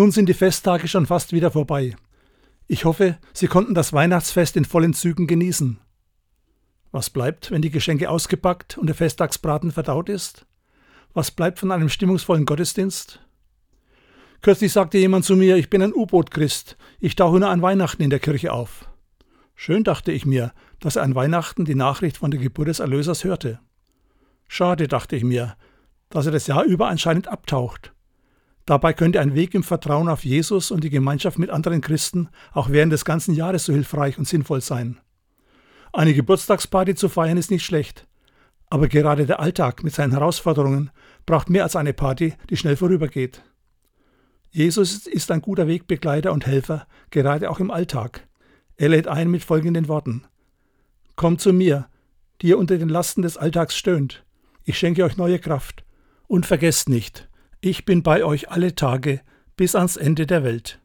Nun sind die Festtage schon fast wieder vorbei. Ich hoffe, Sie konnten das Weihnachtsfest in vollen Zügen genießen. Was bleibt, wenn die Geschenke ausgepackt und der Festtagsbraten verdaut ist? Was bleibt von einem stimmungsvollen Gottesdienst? Kürzlich sagte jemand zu mir, ich bin ein U-Boot-Christ, ich tauche nur an Weihnachten in der Kirche auf. Schön dachte ich mir, dass er an Weihnachten die Nachricht von der Geburt des Erlösers hörte. Schade, dachte ich mir, dass er das Jahr über anscheinend abtaucht. Dabei könnte ein Weg im Vertrauen auf Jesus und die Gemeinschaft mit anderen Christen auch während des ganzen Jahres so hilfreich und sinnvoll sein. Eine Geburtstagsparty zu feiern ist nicht schlecht, aber gerade der Alltag mit seinen Herausforderungen braucht mehr als eine Party, die schnell vorübergeht. Jesus ist ein guter Wegbegleiter und Helfer, gerade auch im Alltag. Er lädt ein mit folgenden Worten. Kommt zu mir, die ihr unter den Lasten des Alltags stöhnt. Ich schenke euch neue Kraft. Und vergesst nicht, ich bin bei euch alle Tage bis ans Ende der Welt.